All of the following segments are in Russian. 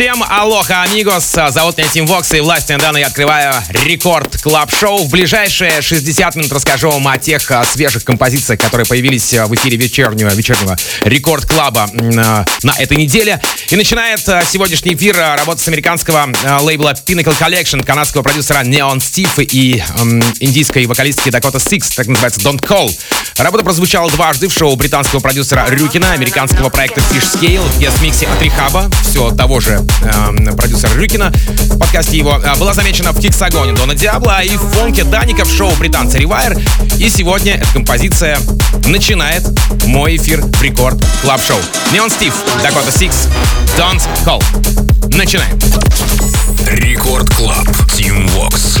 Всем алоха, amigos! Зовут меня Тим Вокс, и властью, данной мне, я открываю Record Club Show В ближайшие 60 минут расскажу вам о тех а, свежих композициях, которые появились а, в эфире вечернего, вечернего Record Club а на этой неделе. И начинает сегодняшний эфир работа с американского лейбла Pinnacle Collection, канадского продюсера Neon Steve и индийской вокалистки Dakota Six, так называется Don't Call. Работа прозвучала дважды в шоу британского продюсера Рюкина, американского проекта Fish Scale, в гест-миксе от Рихаба, все того же э, продюсера Рюкина в подкасте его, э, была замечена в Киксагоне Дона Диабло и в фонке Даника в шоу британца Ревайр. И сегодня эта композиция начинает мой эфир в Record Club Show. Neon Steve, Dakota Six, Don't Call. Начинаем. Record Club. Tim Vox.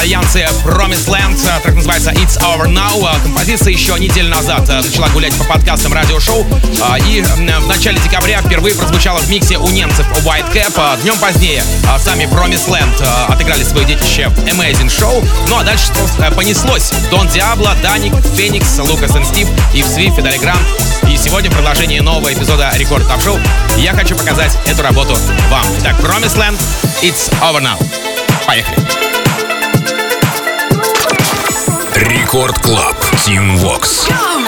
Итальянцы Promised Land. Так называется It's Over Now. Композиция еще неделю назад э, начала гулять по подкастам радиошоу. И в начале декабря впервые прозвучала в миксе у немцев White Cap. Днем позднее сами Promised Land отыграли свое детище Amazing Show. Ну а дальше э, понеслось. Дон Диабло, Даник, Феникс, Лукас и Стив, Ив Свиф, Фидали Грант. И сегодня в продолжении нового эпизода Рекорд Топ Шоу я хочу показать эту работу вам. Итак, Promised Land, It's Over Now. Поехали. Рекорд Клаб. Тим Вокс. Cause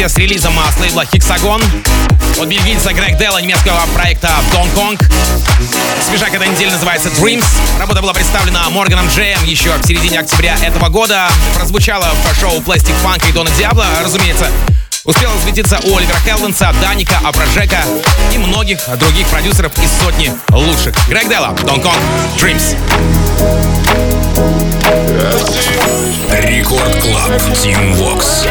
вместе с релизом с лейбла Hexagon от бельгийца Грег Делла немецкого проекта Don Kong. Свежак этой недели называется Dreams. Работа была представлена Морганом Джеем еще в середине октября этого года. Прозвучала в шоу Plastic Funk и Дона Диабло, разумеется. Успела засветиться у Оливера Хелвенса, Даника, Абражека и многих других продюсеров из сотни лучших. Грег Делла, Don Kong, Dreams. Рекорд Клаб, Тим Вокс.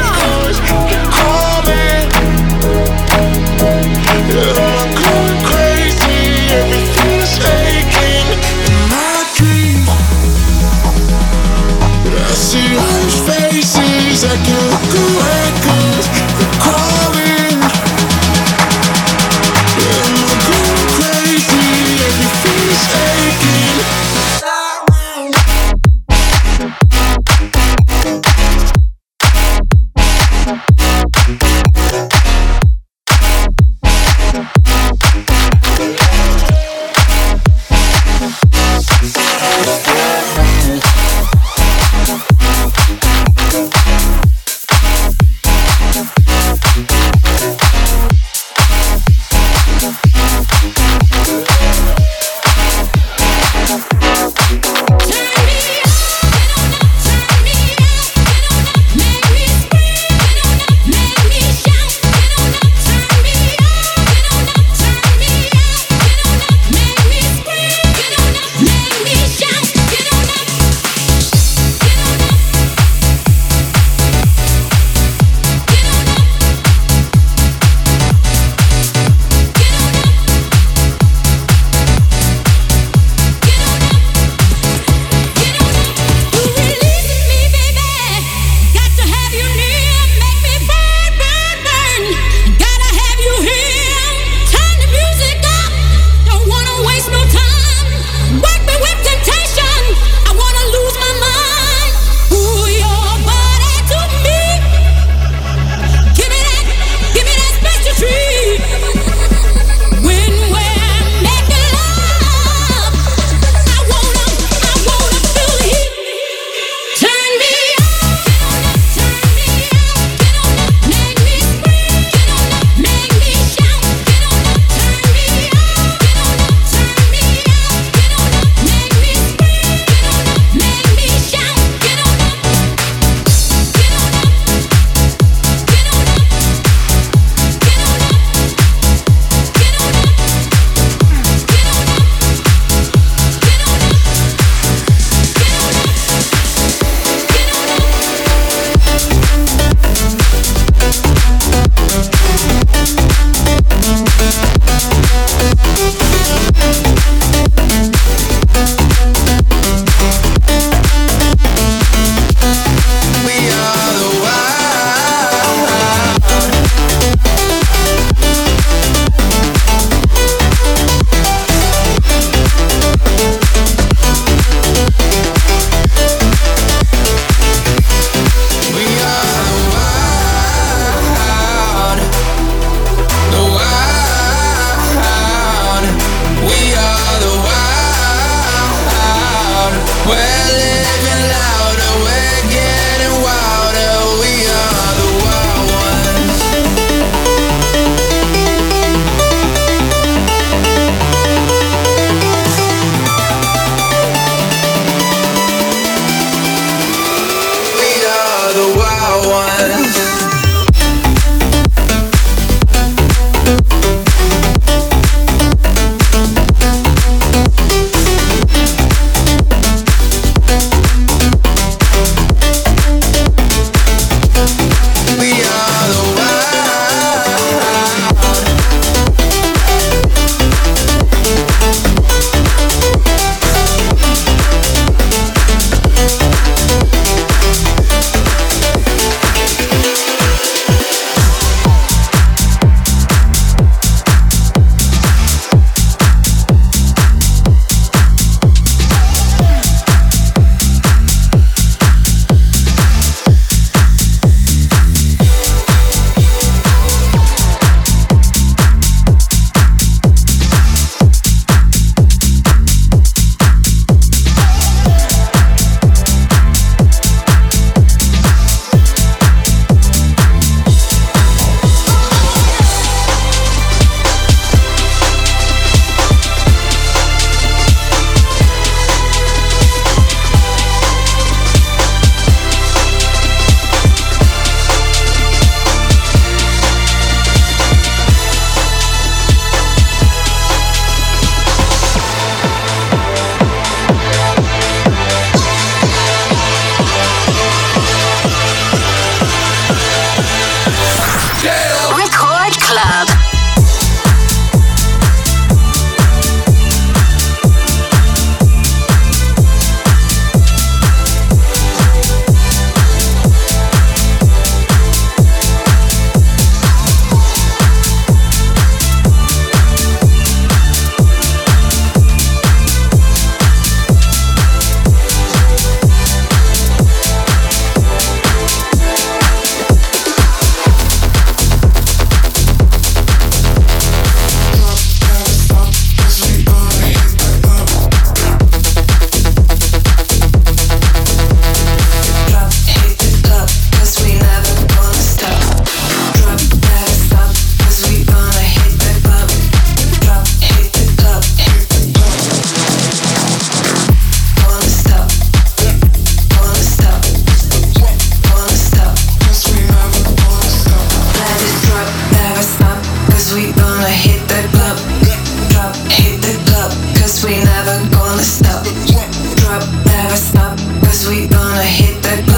Cause we gonna hit that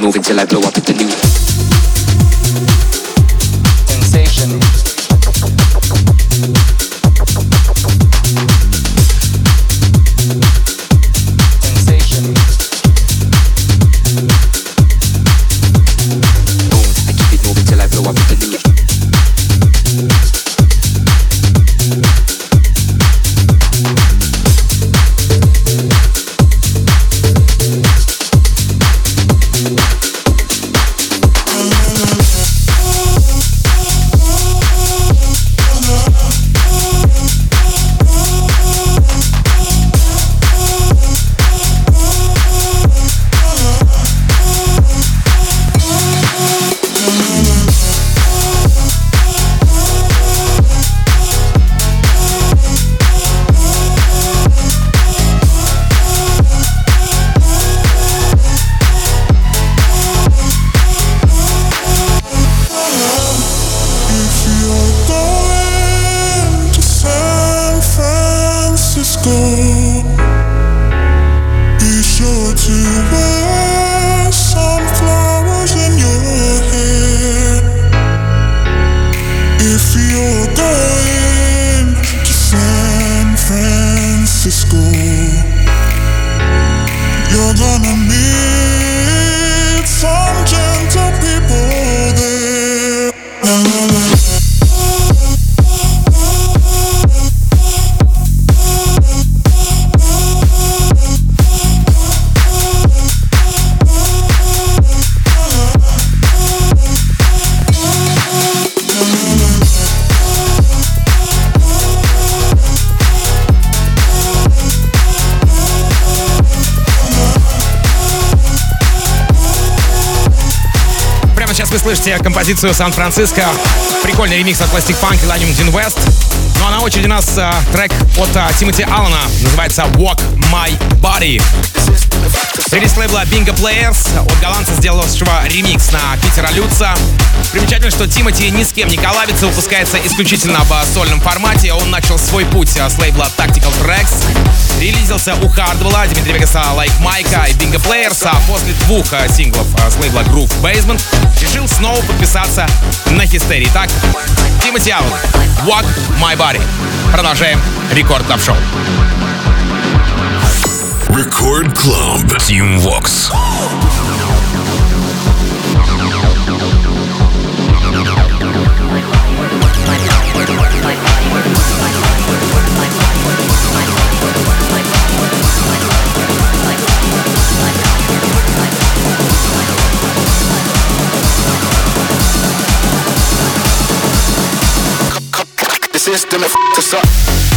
moving till I blow up at the new. Слышите композицию «Сан-Франциско». Прикольный ремикс от Plastic Funk и Lanium Din West. Ну а на очереди у нас а, трек от а, Тимоти Аллена. Называется «Walk My Body». Релиз лейбла Bingo Players от голландца, сделавшего ремикс на Питера Люца. Примечательно, что Тимати ни с кем не коллабится, выпускается исключительно в сольном формате. Он начал свой путь с лейбла Tactical Tracks. Релизился у Хардвелла, Дмитрия Вегаса, Like Майка и Bingo Players, а после двух синглов с лейбла Groove Basement решил снова подписаться на Хистерии. Так, Тимати Аллен, Walk My Body. Продолжаем Рекорд Топ Шоу. Record Club. Team Vox. System and f us up.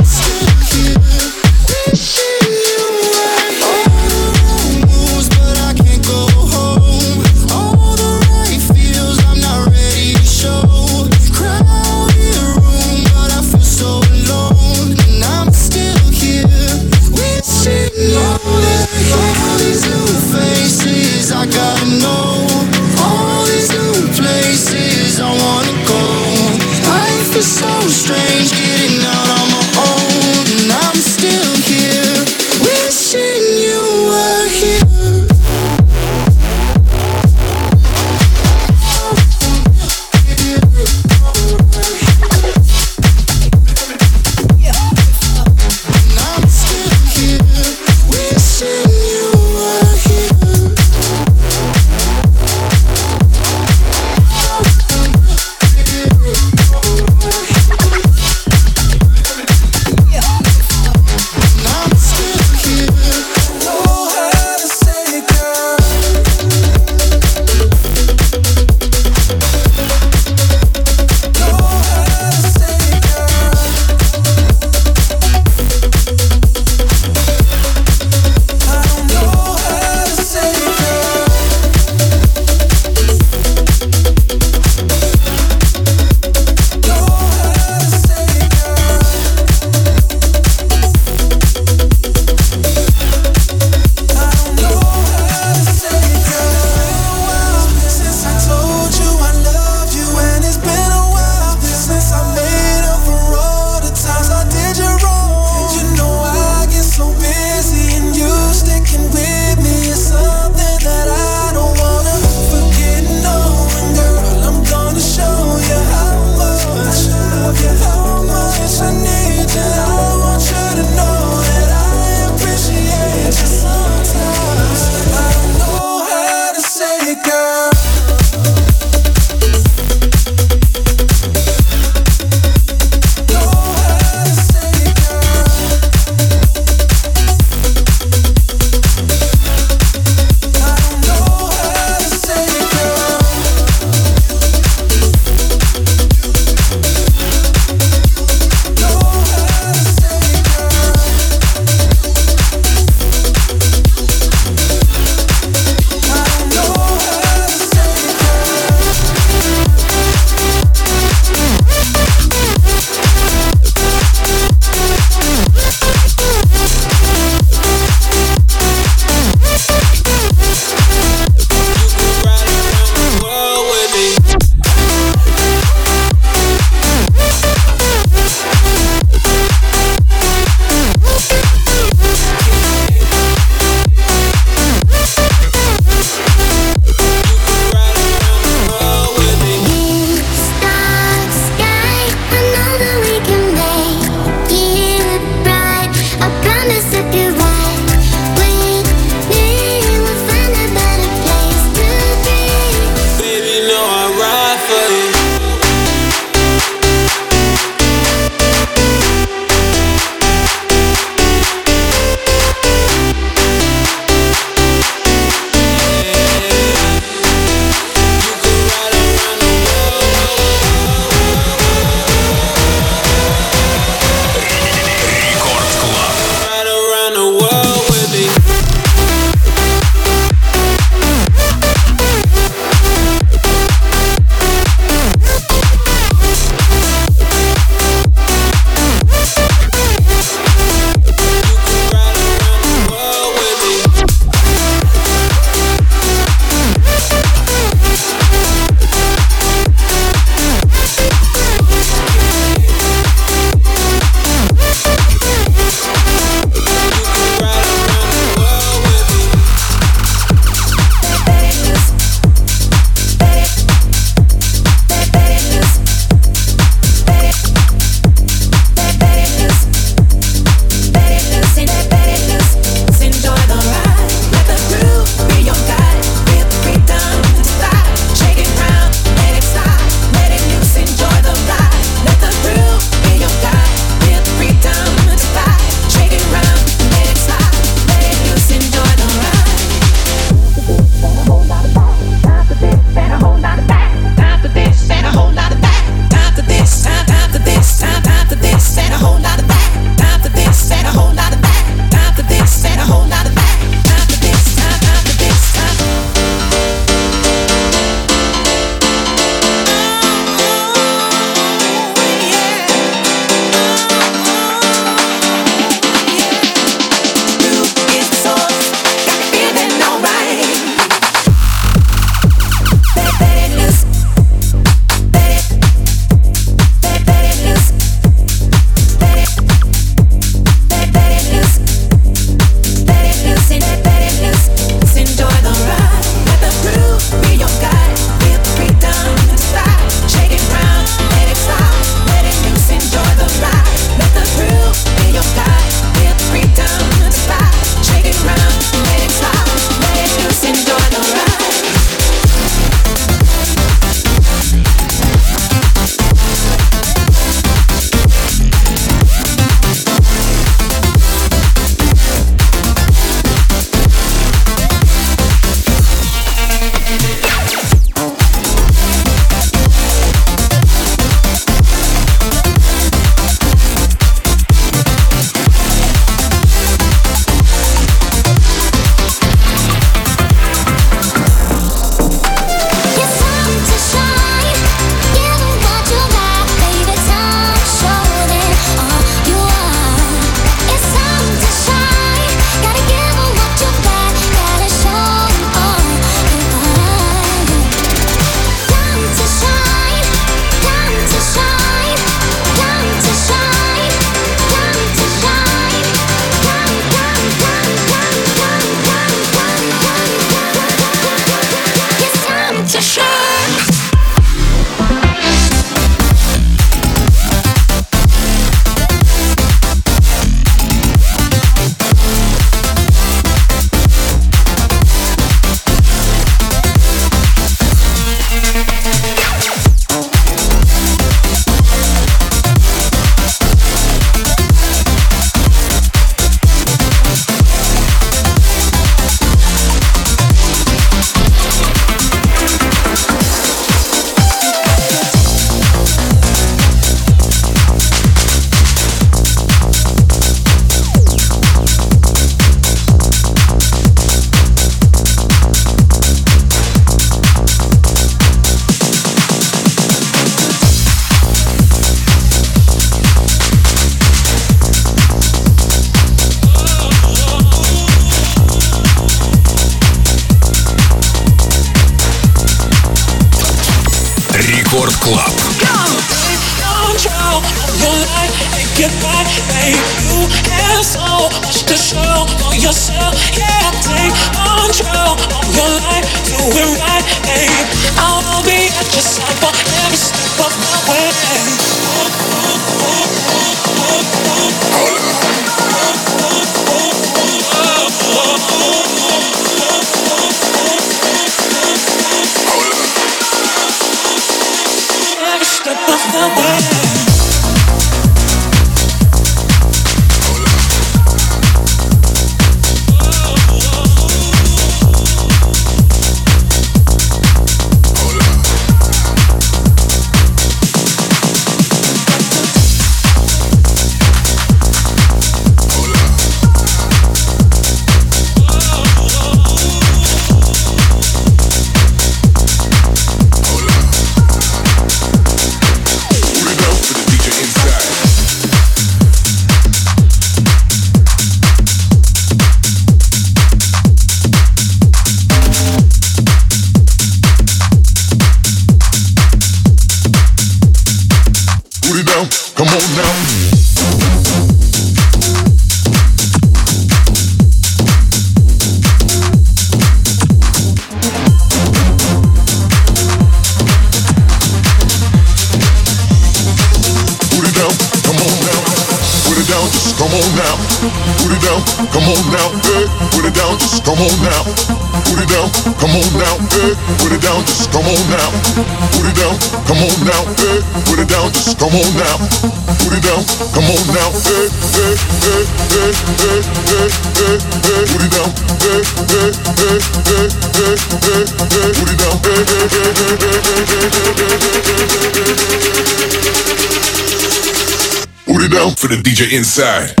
For the DJ inside.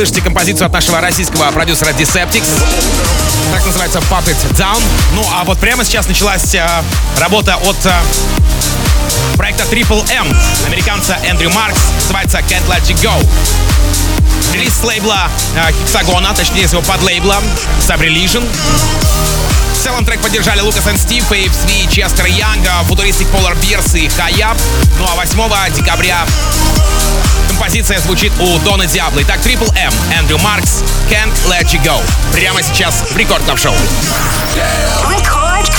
Слышите композицию от нашего российского продюсера Deceptics. Так называется Puppet Down. Ну, а вот прямо сейчас началась э, работа от э, проекта Triple M, американца Эндрю Маркс, называется Can't Let You Go. Релиз с лейбла э, Hexagona, точнее с его подлейбла Subreligion. В целом трек поддержали Лукас и Стив, AFSV, Честер Янга, футуристик Polar Bears и Хаяб. Ну а 8 декабря композиция звучит у Дона Диабло. Итак, Triple M, Эндрю Маркс, Can't Let You Go. Прямо сейчас в Record Club Show. Record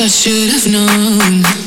I should have known.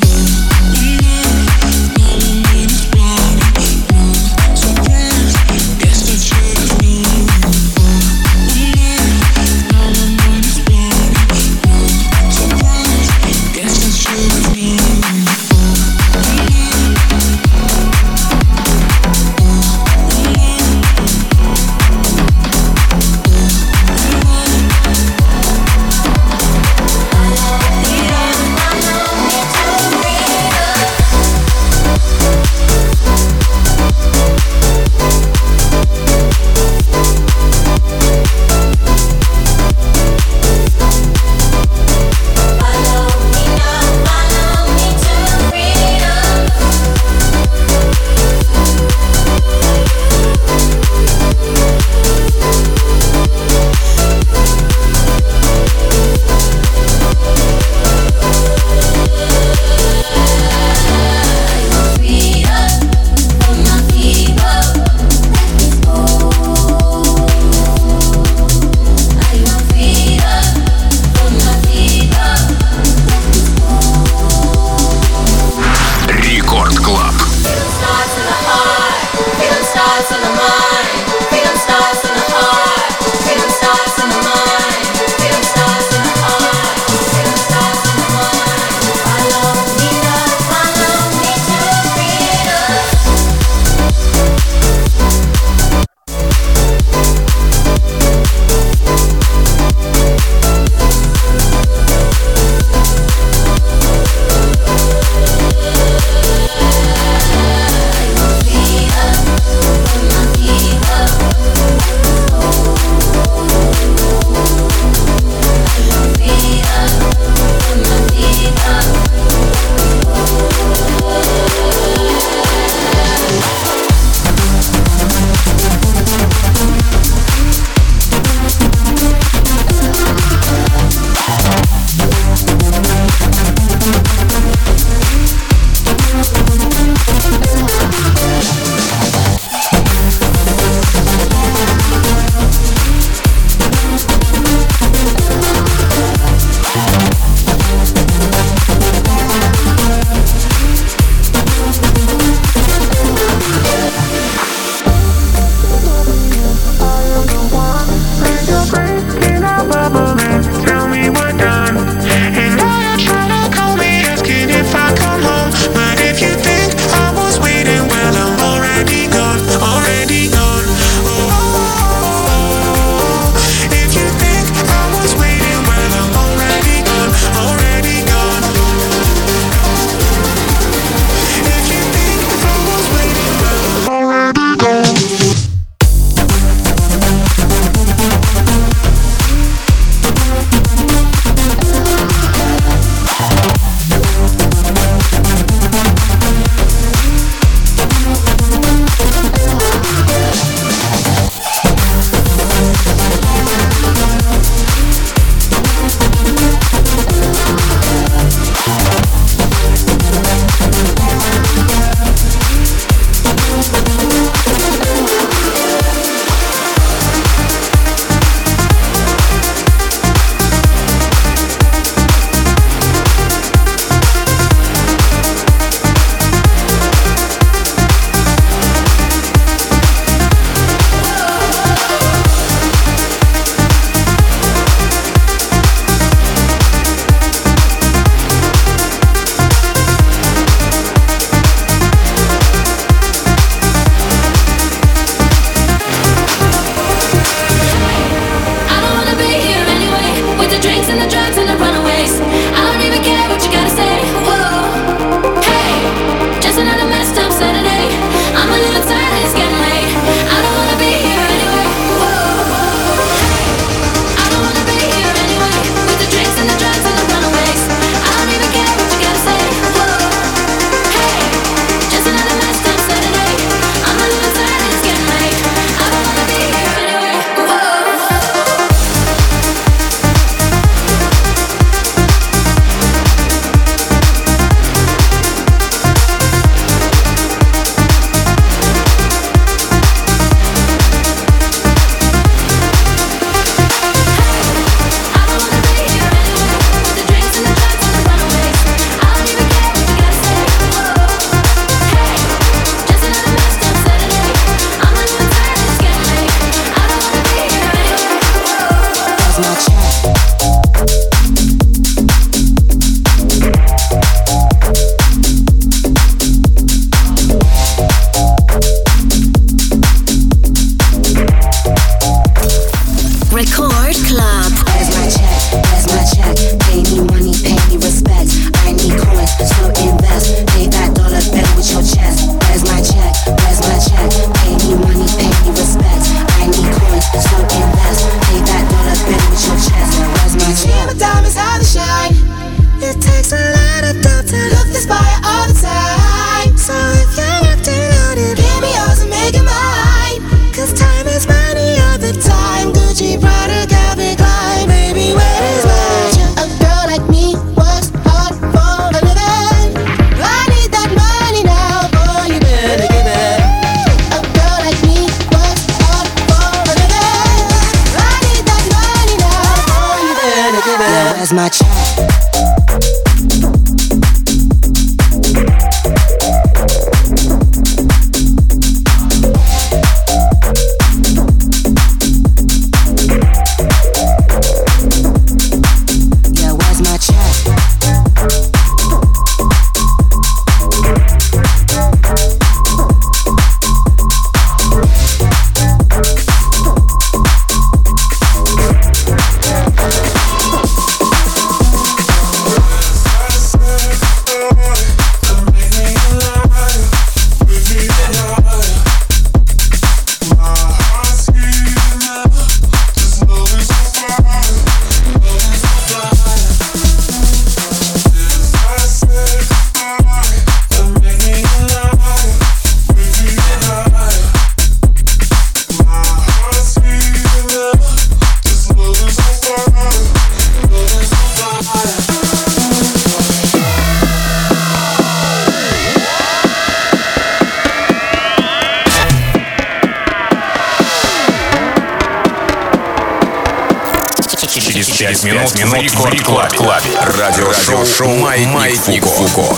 Через 5 минут, минут в Рекорд Клабе. Радиошоу «Маятник Фуко».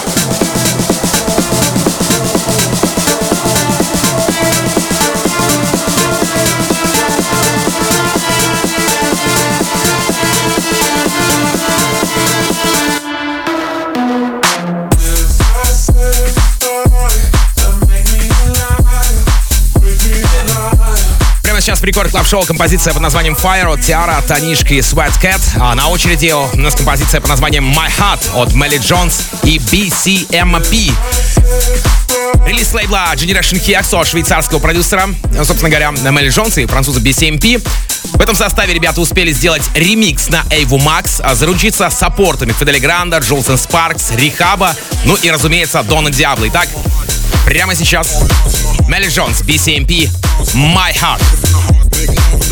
Record Club Show композиция под названием Fire от Тиара, Танишки и Sweat Cat. А на очереди у нас композиция под названием My Heart от Мелли Джонс и BCMP. Релиз лейбла Generation от швейцарского продюсера, собственно говоря, Мелли Джонс и француза BCMP. В этом составе ребята успели сделать ремикс на Эйву Макс, заручиться саппортами Фидели Гранда, Джолсон Спаркс, Рихаба, ну и, разумеется, Дона Диабло. Итак, прямо сейчас Мелли Джонс, BCMP, My Heart.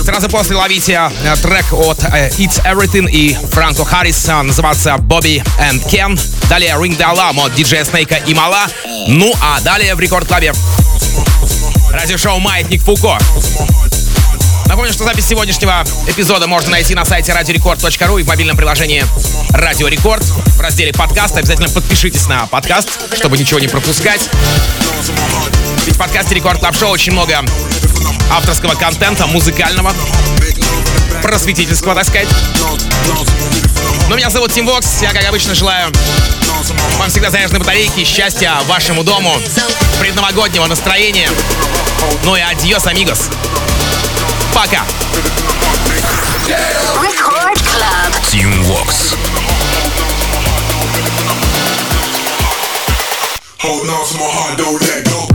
Сразу после ловите э, трек от э, It's Everything и Франко Харрис, называется Barbie and Ken. Далее Ring the Alarm от диджея Снейка и Мала. Ну а далее в Record Club е радиошоу «Маятник Фуко». Напомню, что запись сегодняшнего эпизода можно найти на сайте radiorecord.ru и в мобильном приложении Радио Рекорд в разделе подкаст. Обязательно подпишитесь на подкаст, чтобы ничего не пропускать. Ведь в подкасте Record Club Show очень много авторского контента, музыкального, просветительского, так сказать. Но меня зовут Тим Вокс. Я, как обычно, желаю вам всегда заряженной батарейки, счастья вашему дому, предновогоднего настроения. Ну и adiós, amigos. Пока. Tim Vox. Hold on to my heart, don't let go.